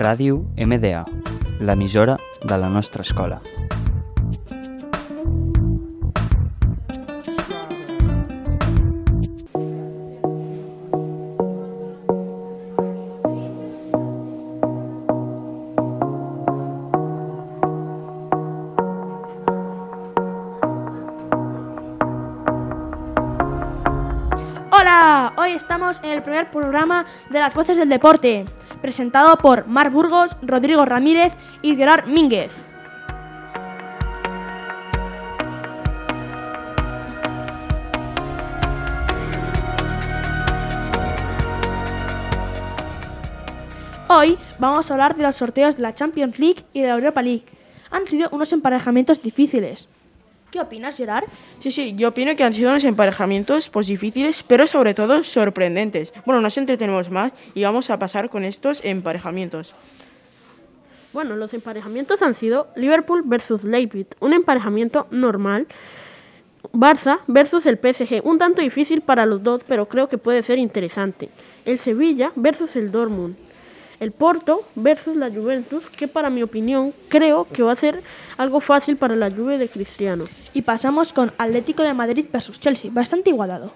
Ràdio MDA, l'emissora de la nostra escola. Hola, hoy estamos en el primer programa de las voces del deporte, presentado por Mar Burgos, Rodrigo Ramírez y Gerard Mínguez. Hoy vamos a hablar de los sorteos de la Champions League y de la Europa League. Han sido unos emparejamientos difíciles. ¿Qué opinas, Gerard? Sí, sí, yo opino que han sido unos emparejamientos pues difíciles, pero sobre todo sorprendentes. Bueno, nos entretenemos más y vamos a pasar con estos emparejamientos. Bueno, los emparejamientos han sido Liverpool versus Leipzig, un emparejamiento normal. Barça versus el PSG, un tanto difícil para los dos, pero creo que puede ser interesante. El Sevilla versus el Dortmund. El Porto versus la Juventus, que para mi opinión creo que va a ser algo fácil para la Juve de Cristiano. Y pasamos con Atlético de Madrid versus Chelsea, bastante igualado.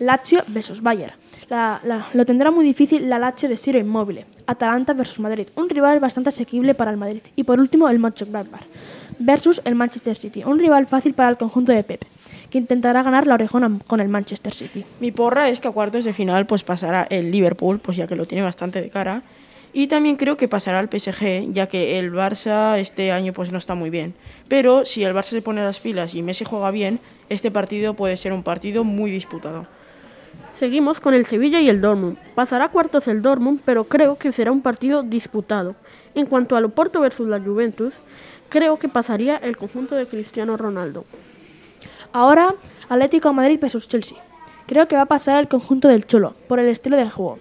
Lazio versus Bayern. La- la- lo tendrá muy difícil la Lazio de Ciro Inmóvil. Atalanta versus Madrid, un rival bastante asequible para el Madrid. Y por último, el Mönchengladbach versus el Manchester City, un rival fácil para el conjunto de Pep, que intentará ganar la orejona con el Manchester City. Mi porra es que a cuartos de final pues pasará el Liverpool, pues ya que lo tiene bastante de cara. Y también creo que pasará el PSG, ya que el Barça este año pues no está muy bien. Pero si el Barça se pone las pilas y Messi juega bien, este partido puede ser un partido muy disputado. Seguimos con el Sevilla y el Dortmund. Pasará a cuartos el Dortmund, pero creo que será un partido disputado. En cuanto al Oporto versus la Juventus, creo que pasaría el conjunto de Cristiano Ronaldo. Ahora, Atlético Madrid versus Chelsea. Creo que va a pasar el conjunto del Cholo, por el estilo de juego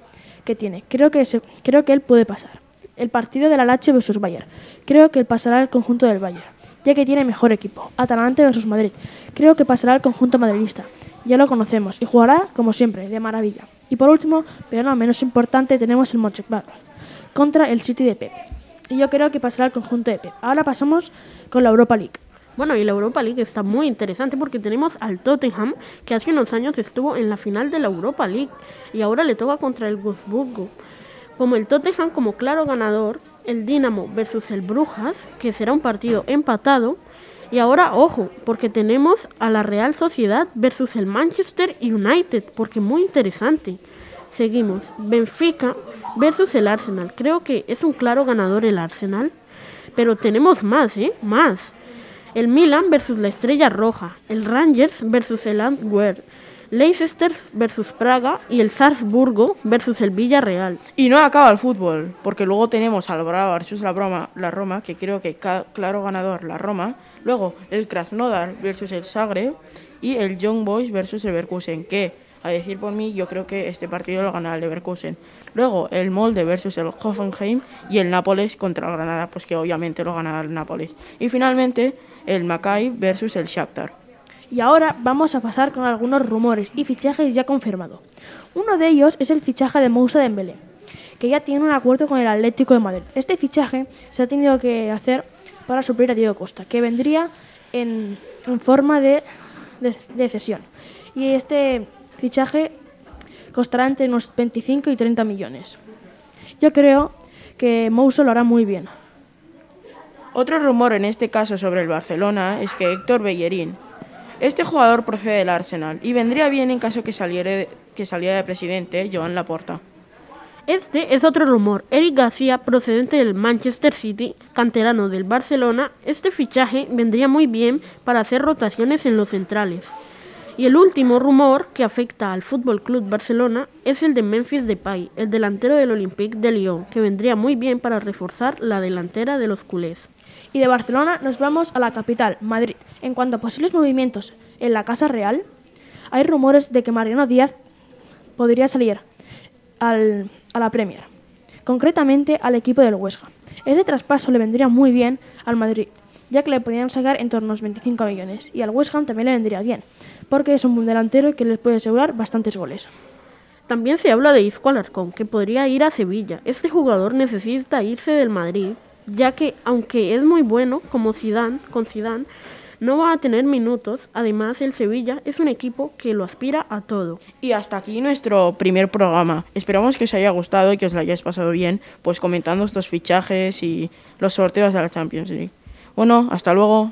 que tiene. Creo que, se- creo que él puede pasar. El partido de la Lazio versus Bayern. Creo que pasará el conjunto del Bayern, ya que tiene mejor equipo. Atalante versus Madrid. Creo que pasará el conjunto madridista. Ya lo conocemos y jugará, como siempre, de maravilla. Y por último, pero no menos importante, tenemos el Mönchengladbach contra el City de Pep. Y yo creo que pasará el conjunto de Pep. Ahora pasamos con la Europa League. Bueno, y la Europa League está muy interesante porque tenemos al Tottenham, que hace unos años estuvo en la final de la Europa League y ahora le toca contra el Wolfsburgo. Como el Tottenham como claro ganador, el Dinamo versus el Brujas, que será un partido empatado. Y ahora, ojo, porque tenemos a la Real Sociedad versus el Manchester United, porque muy interesante. Seguimos, Benfica versus el Arsenal. Creo que es un claro ganador el Arsenal, pero tenemos más, ¿eh? Más. El Milan versus la Estrella Roja, el Rangers versus el Antwerp, Leicester versus Praga y el Salzburgo versus el Villarreal. Y no acaba el fútbol, porque luego tenemos al Brava versus la, Broma, la Roma, que creo que claro ganador la Roma. Luego el Krasnodar versus el Zagreb y el Young Boys versus el Leverkusen, que a decir por mí yo creo que este partido lo gana el Leverkusen. Luego el Molde versus el Hoffenheim y el Nápoles contra el Granada, pues que obviamente lo gana el Nápoles. Y finalmente el Maccabi versus el Shakhtar. Y ahora vamos a pasar con algunos rumores y fichajes ya confirmados. Uno de ellos es el fichaje de Moussa Dembélé, que ya tiene un acuerdo con el Atlético de Madrid. Este fichaje se ha tenido que hacer para suplir a Diego Costa, que vendría en, en forma de, de, de cesión. Y este fichaje costará entre unos 25 y 30 millones. Yo creo que Moussa lo hará muy bien. Otro rumor en este caso sobre el Barcelona es que Héctor Bellerín. Este jugador procede del Arsenal y vendría bien en caso que saliera de, que saliera de presidente Joan Laporta. Este es otro rumor. Eric García, procedente del Manchester City, canterano del Barcelona, este fichaje vendría muy bien para hacer rotaciones en los centrales. Y el último rumor que afecta al Fútbol Club Barcelona es el de Memphis Depay, el delantero del Olympique de Lyon, que vendría muy bien para reforzar la delantera de los culés. Y de Barcelona nos vamos a la capital, Madrid. En cuanto a posibles movimientos en la Casa Real, hay rumores de que Mariano Díaz podría salir al- a la Premier, concretamente al equipo del Huesca. Ese traspaso le vendría muy bien al Madrid, ya que le podrían sacar en torno a unos 25 millones, y al West Ham también le vendría bien, porque es un buen delantero que les puede asegurar bastantes goles. También se habla de Isco Alarcón, que podría ir a Sevilla. Este jugador necesita irse del Madrid, ya que aunque es muy bueno como Zidane, con Zidane, no va a tener minutos. Además, el Sevilla es un equipo que lo aspira a todo. Y hasta aquí nuestro primer programa. Esperamos que os haya gustado y que os lo hayáis pasado bien, pues comentando estos fichajes y los sorteos de la Champions League. Bueno, hasta luego.